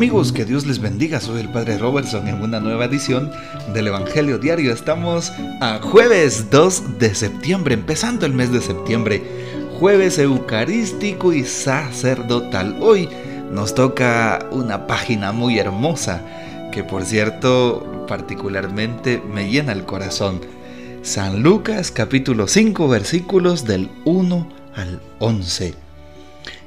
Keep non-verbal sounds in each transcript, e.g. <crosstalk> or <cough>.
Amigos, que Dios les bendiga. Soy el Padre Robertson en una nueva edición del Evangelio Diario. Estamos a jueves 2 de septiembre, empezando el mes de septiembre. Jueves eucarístico y sacerdotal. Hoy nos toca una página muy hermosa que por cierto particularmente me llena el corazón. San Lucas capítulo 5 versículos del 1 al 11.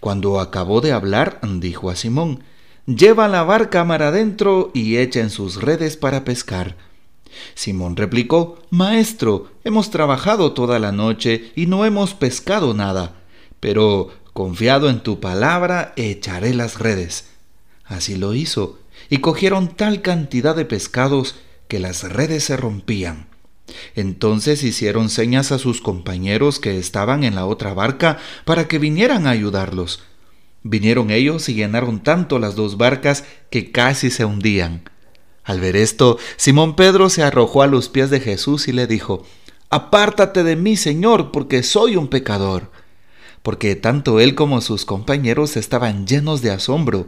Cuando acabó de hablar, dijo a Simón, Lleva la barca mar adentro y echa en sus redes para pescar. Simón replicó, Maestro, hemos trabajado toda la noche y no hemos pescado nada, pero confiado en tu palabra echaré las redes. Así lo hizo, y cogieron tal cantidad de pescados que las redes se rompían. Entonces hicieron señas a sus compañeros que estaban en la otra barca para que vinieran a ayudarlos. Vinieron ellos y llenaron tanto las dos barcas que casi se hundían. Al ver esto, Simón Pedro se arrojó a los pies de Jesús y le dijo, Apártate de mí, Señor, porque soy un pecador. Porque tanto él como sus compañeros estaban llenos de asombro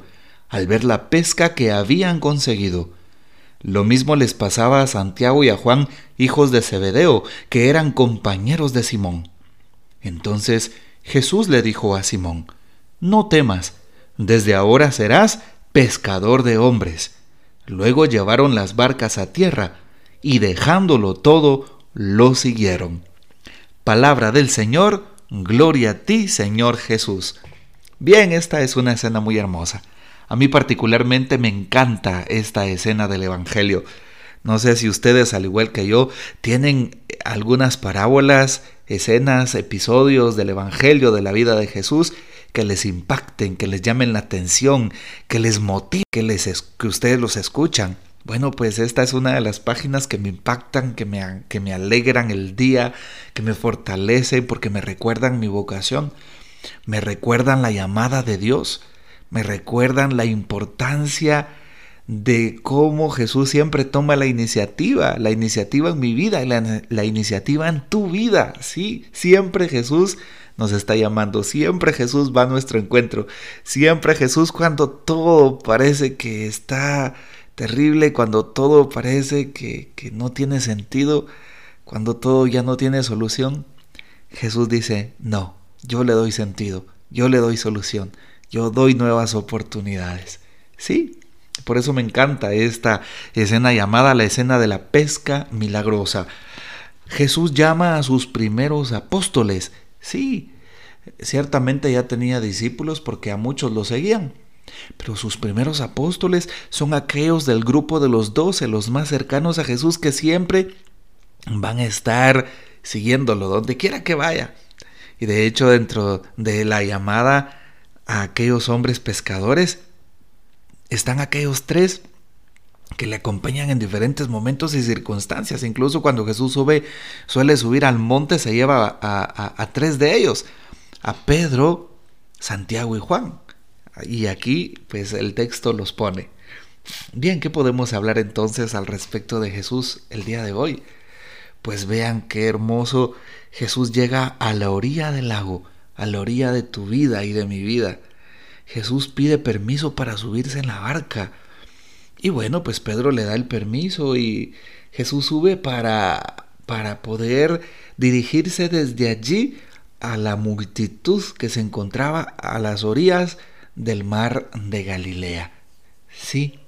al ver la pesca que habían conseguido. Lo mismo les pasaba a Santiago y a Juan, hijos de Zebedeo, que eran compañeros de Simón. Entonces Jesús le dijo a Simón, No temas, desde ahora serás pescador de hombres. Luego llevaron las barcas a tierra, y dejándolo todo, lo siguieron. Palabra del Señor, gloria a ti, Señor Jesús. Bien, esta es una escena muy hermosa. A mí particularmente me encanta esta escena del Evangelio. No sé si ustedes, al igual que yo, tienen algunas parábolas, escenas, episodios del Evangelio, de la vida de Jesús, que les impacten, que les llamen la atención, que les motiven, que, ustedes los escuchan. Bueno, pues esta es una de las páginas que me impactan, que me, que me alegran el día, que me fortalecen porque me recuerdan mi vocación, me recuerdan la llamada de Dios me recuerdan la importancia de cómo Jesús siempre toma la iniciativa, la iniciativa en mi vida, la, la iniciativa en tu vida. Sí, siempre Jesús nos está llamando, siempre Jesús va a nuestro encuentro, siempre Jesús cuando todo parece que está terrible, cuando todo parece que, que no tiene sentido, cuando todo ya no tiene solución, Jesús dice, no, yo le doy sentido, yo le doy solución, yo doy nuevas oportunidades. Sí, por eso me encanta esta escena llamada la escena de la pesca milagrosa. Jesús llama a sus primeros apóstoles. Sí, ciertamente ya tenía discípulos porque a muchos lo seguían. Pero sus primeros apóstoles son aquellos del grupo de los doce, los más cercanos a Jesús, que siempre van a estar siguiéndolo donde quiera que vaya. Y de hecho dentro de la llamada a aquellos hombres pescadores, están aquellos tres que le acompañan en diferentes momentos y circunstancias. Incluso cuando Jesús sube, suele subir al monte, se lleva a, tres de ellos, a Pedro, Santiago y Juan. Y aquí, pues el texto los pone. Bien, ¿qué podemos hablar entonces al respecto de Jesús el día de hoy? Pues vean qué hermoso Jesús llega a la orilla del lago a la orilla de tu vida y de mi vida. Jesús pide permiso para subirse en la barca. Y bueno, pues Pedro le da el permiso y Jesús sube para, para poder dirigirse desde allí a la multitud que se encontraba a las orillas del mar de Galilea. Sí,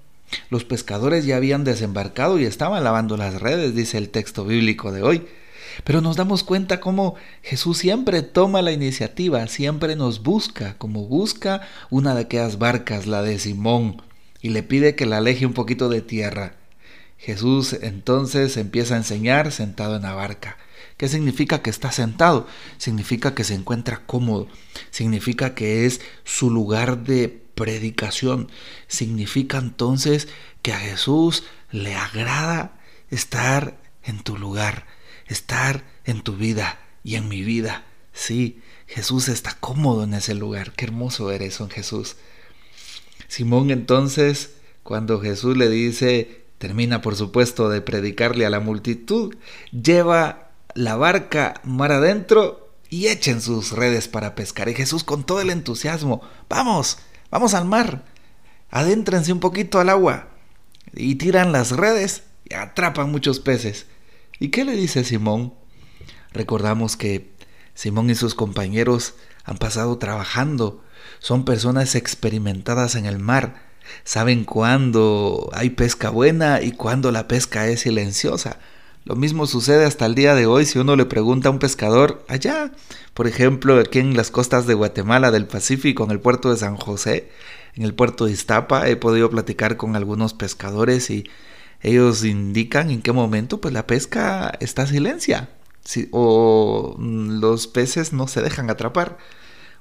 los pescadores ya habían desembarcado y estaban lavando las redes, dice el texto bíblico de hoy. Pero nos damos cuenta cómo Jesús siempre toma la iniciativa, siempre nos busca, como busca una de aquellas barcas, la de Simón, y le pide que la aleje un poquito de tierra. Jesús entonces empieza a enseñar sentado en la barca. ¿Qué significa que está sentado? Significa que se encuentra cómodo, significa que es su lugar de predicación. Significa entonces que a Jesús le agrada estar en tu lugar, estar en tu vida y en mi vida. Sí, Jesús está cómodo en ese lugar. Qué hermoso eres en Jesús. Simón entonces, cuando Jesús le dice, termina por supuesto de predicarle a la multitud, lleva la barca mar adentro y echen sus redes para pescar. Y Jesús con todo el entusiasmo, vamos, vamos al mar, adéntrense un poquito al agua. Y tiran las redes y atrapan muchos peces. ¿Y qué le dice Simón? Recordamos que Simón y sus compañeros han pasado trabajando, son personas experimentadas en el mar, saben cuándo hay pesca buena y cuándo la pesca es silenciosa. Lo mismo sucede hasta el día de hoy si uno le pregunta a un pescador allá, por ejemplo, aquí en las costas de Guatemala, del Pacífico, en el puerto de San José, en el puerto de Iztapa, he podido platicar con algunos pescadores y ellos indican en qué momento pues la pesca está silencia o los peces no se dejan atrapar.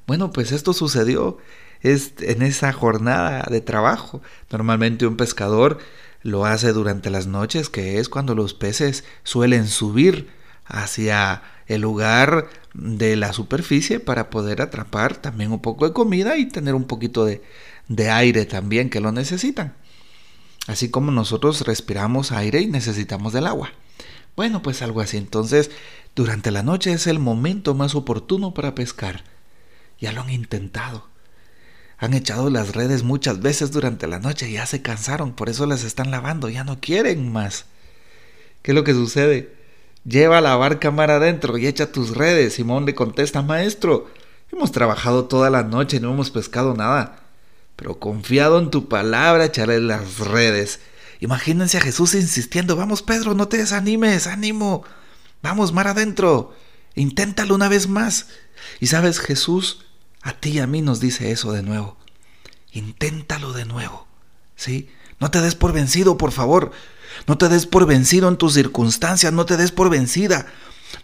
Bueno, pues esto sucedió en esa jornada de trabajo. Normalmente un pescador lo hace durante las noches, que es cuando los peces suelen subir hacia el lugar de la superficie para poder atrapar también un poco de comida y tener un poquito de, de aire también que lo necesitan. Así como nosotros respiramos aire y necesitamos del agua. Bueno, pues algo así. Entonces, durante la noche es el momento más oportuno para pescar. Ya lo han intentado. Han echado las redes muchas veces durante la noche y ya se cansaron, por eso las están lavando, ya no quieren más. ¿Qué es lo que sucede? Lleva la barca mar adentro y echa tus redes. Simón le contesta, maestro, hemos trabajado toda la noche y no hemos pescado nada. Pero confiado en tu palabra echaré las redes. Imagínense a Jesús insistiendo, vamos Pedro, no te desanimes, ánimo. Vamos mar adentro. Inténtalo una vez más. Y sabes, Jesús a ti y a mí nos dice eso de nuevo. Inténtalo de nuevo. ¿Sí? No te des por vencido, por favor. No te des por vencido en tus circunstancias, no te des por vencida.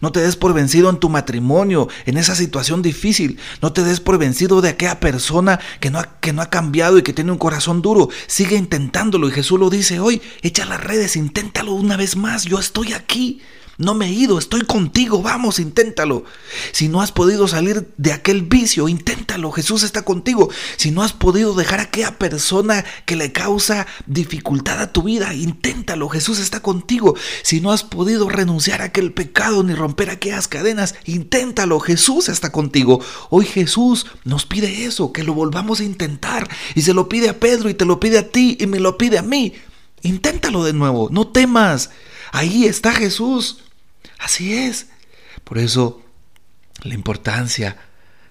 No te des por vencido en tu matrimonio, en esa situación difícil. No te des por vencido de aquella persona que no, ha, que no ha cambiado y que tiene un corazón duro. Sigue intentándolo y Jesús lo dice hoy. Echa las redes, inténtalo una vez más. Yo estoy aquí. No me he ido, estoy contigo, vamos, inténtalo. Si no has podido salir de aquel vicio, inténtalo, Jesús está contigo. Si no has podido dejar a aquella persona que le causa dificultad a tu vida, inténtalo, Jesús está contigo. Si no has podido renunciar a aquel pecado ni romper aquellas cadenas, inténtalo, Jesús está contigo. Hoy Jesús nos pide eso, que lo volvamos a intentar. Y se lo pide a Pedro y te lo pide a ti y me lo pide a mí. Inténtalo de nuevo, no temas. Ahí está Jesús. Así es. Por eso la importancia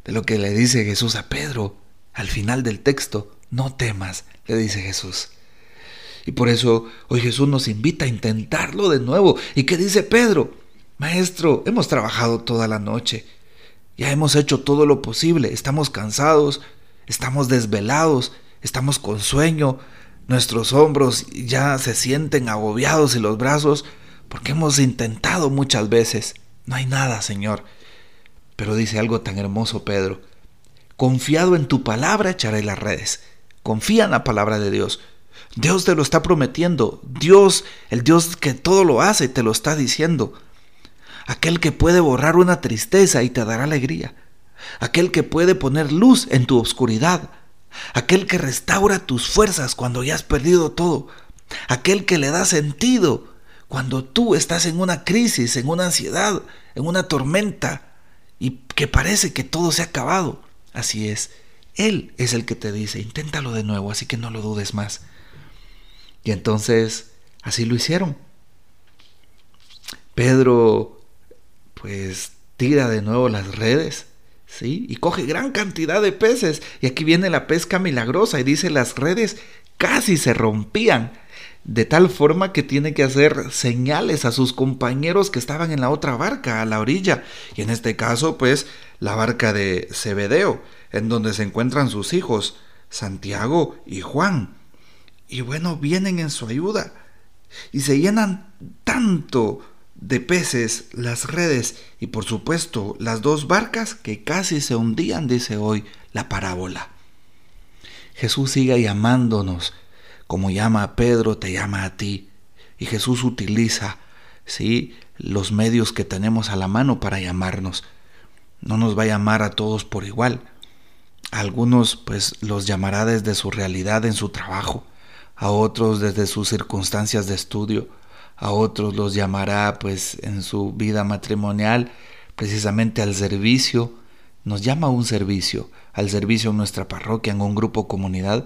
de lo que le dice Jesús a Pedro al final del texto, no temas, le dice Jesús. Y por eso hoy Jesús nos invita a intentarlo de nuevo. ¿Y qué dice Pedro? Maestro, hemos trabajado toda la noche. Ya hemos hecho todo lo posible. Estamos cansados, estamos desvelados, estamos con sueño, Nuestros hombros ya se sienten agobiados y los brazos porque hemos intentado muchas veces. No hay nada, Señor. Pero dice algo tan hermoso Pedro. Confiado en tu palabra echaré las redes. Confía en la palabra de Dios. Dios te lo está prometiendo. Dios, el Dios que todo lo hace, te lo está diciendo. Aquel que puede borrar una tristeza y te dará alegría. Aquel que puede poner luz en tu oscuridad aquel que restaura tus fuerzas cuando ya has perdido todo, aquel que le da sentido cuando tú estás en una crisis, en una ansiedad, en una tormenta y que parece que todo se ha acabado. Así es, Él es el que te dice, inténtalo de nuevo, así que no lo dudes más. Y entonces, así lo hicieron. Pedro, pues, tira de nuevo las redes ¿sí? Y coge gran cantidad de peces. Y aquí viene la pesca milagrosa y dice las redes casi se rompían. De tal forma que tiene que hacer señales a sus compañeros que estaban en la otra barca, a la orilla. Y en este caso, pues, la barca de Zebedeo, en donde se encuentran sus hijos, Santiago y Juan. Y bueno, vienen en su ayuda. Y se llenan tanto de peces, las redes y por supuesto las dos barcas que casi se hundían, dice hoy la parábola. Jesús sigue llamándonos, como llama a Pedro, te llama a ti. Y Jesús utiliza, ¿sí? los medios que tenemos a la mano para llamarnos. No nos va a llamar a todos por igual. algunos pues los llamará desde su realidad en su trabajo, a otros desde sus circunstancias de estudio, a otros los llamará pues en su vida matrimonial precisamente al servicio, nos llama a un servicio, al servicio en nuestra parroquia, en un grupo comunidad,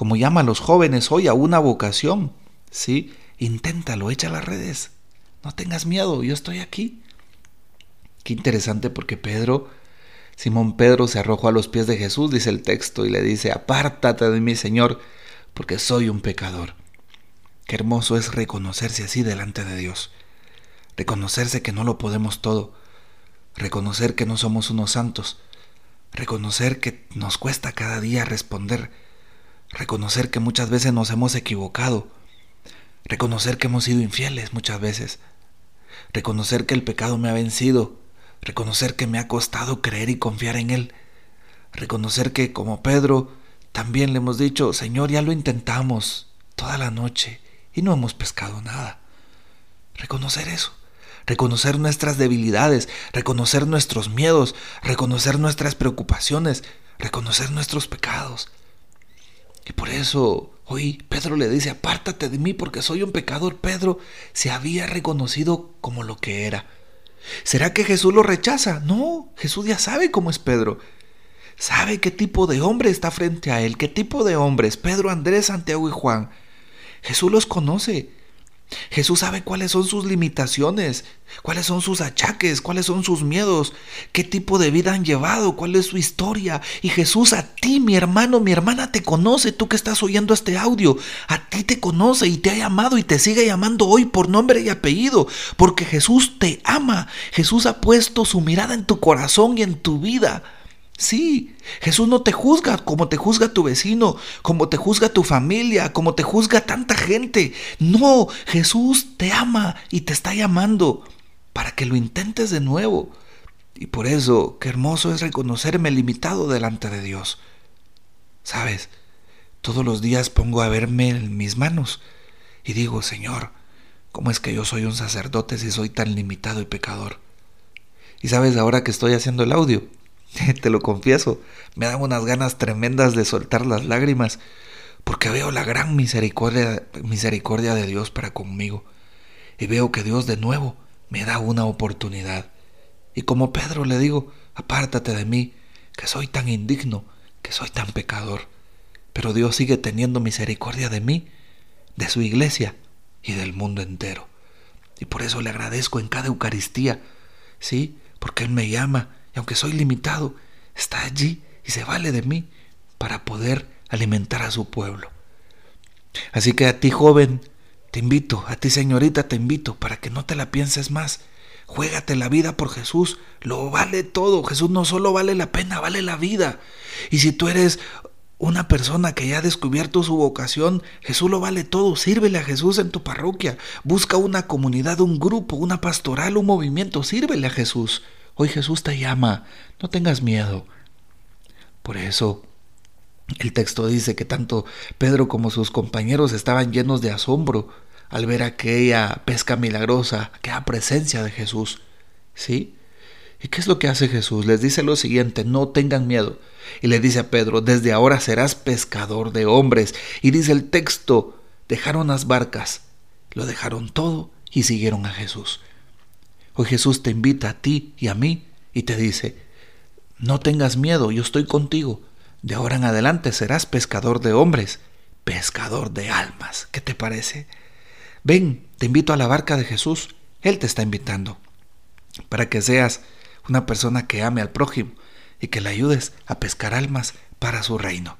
como llama a los jóvenes hoy a una vocación, ¿sí? Inténtalo, echa las redes, no tengas miedo, yo estoy aquí. Qué interesante porque Pedro, Simón Pedro se arrojó a los pies de Jesús, dice el texto, y le dice, apártate de mí, Señor, porque soy un pecador. Qué hermoso es reconocerse así delante de Dios, reconocerse que no lo podemos todo, reconocer que no somos unos santos, reconocer que nos cuesta cada día responder, reconocer que muchas veces nos hemos equivocado, reconocer que hemos sido infieles muchas veces, reconocer que el pecado me ha vencido, reconocer que me ha costado creer y confiar en Él, reconocer que como Pedro también le hemos dicho, Señor, ya lo intentamos toda la noche y no hemos pescado nada. Reconocer eso. Reconocer nuestras debilidades, reconocer nuestros miedos, reconocer nuestras preocupaciones, reconocer nuestros pecados. Y por eso hoy Pedro le dice, apártate de mí porque soy un pecador. Pedro se había reconocido como lo que era. ¿Será que Jesús lo rechaza? No, Jesús ya sabe cómo es Pedro. Sabe qué tipo de hombre está frente a él, qué tipo de hombres, Pedro, Andrés, Santiago y Juan. Jesús los conoce. Jesús sabe cuáles son sus limitaciones, cuáles son sus achaques, cuáles son sus miedos, qué tipo de vida han llevado, cuál es su historia. Y Jesús a ti, mi hermano, mi hermana, te conoce, tú que estás oyendo este audio, a ti te conoce y te ha llamado y te sigue llamando hoy por nombre y apellido, porque Jesús te ama. Jesús ha puesto su mirada en tu corazón y en tu vida. Sí, Jesús no te juzga como te juzga tu vecino, como te juzga tu familia, como te juzga tanta gente. No, Jesús te ama y te está llamando para que lo intentes de nuevo. Y por eso, qué hermoso es reconocerme limitado delante de Dios. Sabes, todos los días pongo a verme en mis manos y digo, Señor, ¿cómo es que yo soy un sacerdote si soy tan limitado y pecador? Y sabes, ahora que estoy haciendo el audio, <laughs> te lo confieso, me dan unas ganas tremendas de soltar las lágrimas, porque veo la gran misericordia, misericordia de Dios para conmigo, y veo que Dios de nuevo me da una oportunidad. Y como Pedro le digo, apártate de mí, que soy tan indigno, que soy tan pecador. Pero Dios sigue teniendo misericordia de mí, de su iglesia y del mundo entero. Y por eso le agradezco en cada Eucaristía, ¿sí? Porque Él me llama y aunque soy limitado, está allí y se vale de mí para poder alimentar a su pueblo. Así que a ti joven, te invito, a ti señorita, te invito para que no te la pienses más. Juégate la vida por Jesús, lo vale todo. Jesús no solo vale la pena, vale la vida. Y si tú eres una persona que ya ha descubierto su vocación, Jesús lo vale todo. Sírvele a Jesús en tu parroquia. Busca una comunidad, un grupo, una pastoral, un movimiento. Sírvele a Jesús. Hoy Jesús te llama, no tengas miedo. Por eso el texto dice que tanto Pedro como sus compañeros estaban llenos de asombro al ver aquella pesca milagrosa, aquella presencia de Jesús. ¿Sí? ¿Y qué es lo que hace Jesús? Les dice lo siguiente, no tengan miedo. Y le dice a Pedro, desde ahora serás pescador de hombres. Y dice el texto, dejaron las barcas, lo dejaron todo y siguieron a Jesús. Hoy Jesús te invita a ti y a mí y te dice, no tengas miedo, yo estoy contigo. De ahora en adelante serás pescador de hombres, pescador de almas. ¿Qué te parece? Ven, te invito a la barca de Jesús. Él te está invitando para que seas una persona que ame al prójimo y que le ayudes a pescar almas para su reino.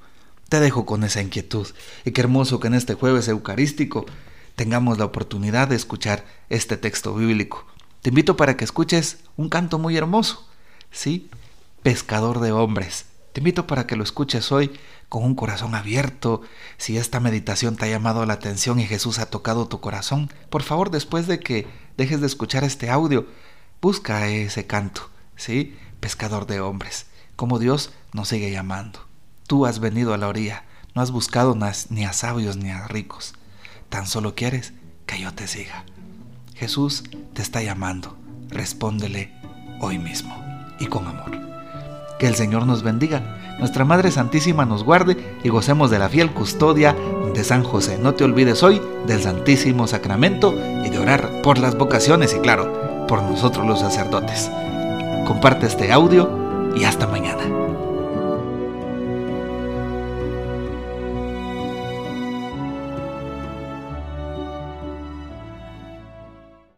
Te dejo con esa inquietud y qué hermoso que en este jueves eucarístico tengamos la oportunidad de escuchar este texto bíblico te invito para que escuches un canto muy hermoso, ¿sí? Pescador de hombres. Te invito para que lo escuches hoy con un corazón abierto. Si esta meditación te ha llamado la atención y Jesús ha tocado tu corazón, por favor, después de que dejes de escuchar este audio, busca ese canto, ¿sí? Pescador de hombres. Como Dios nos sigue llamando. Tú has venido a la orilla, No has buscado ni a sabios ni a ricos. Tan solo quieres que yo te siga. Jesús te está llamando. Respóndele hoy mismo y con amor. Que el Señor nos bendiga, nuestra Madre Santísima nos guarde y gocemos de la fiel custodia de San José. No te olvides hoy del Santísimo Sacramento y de orar por las vocaciones y claro, por nosotros los sacerdotes. Comparte este audio y hasta mañana.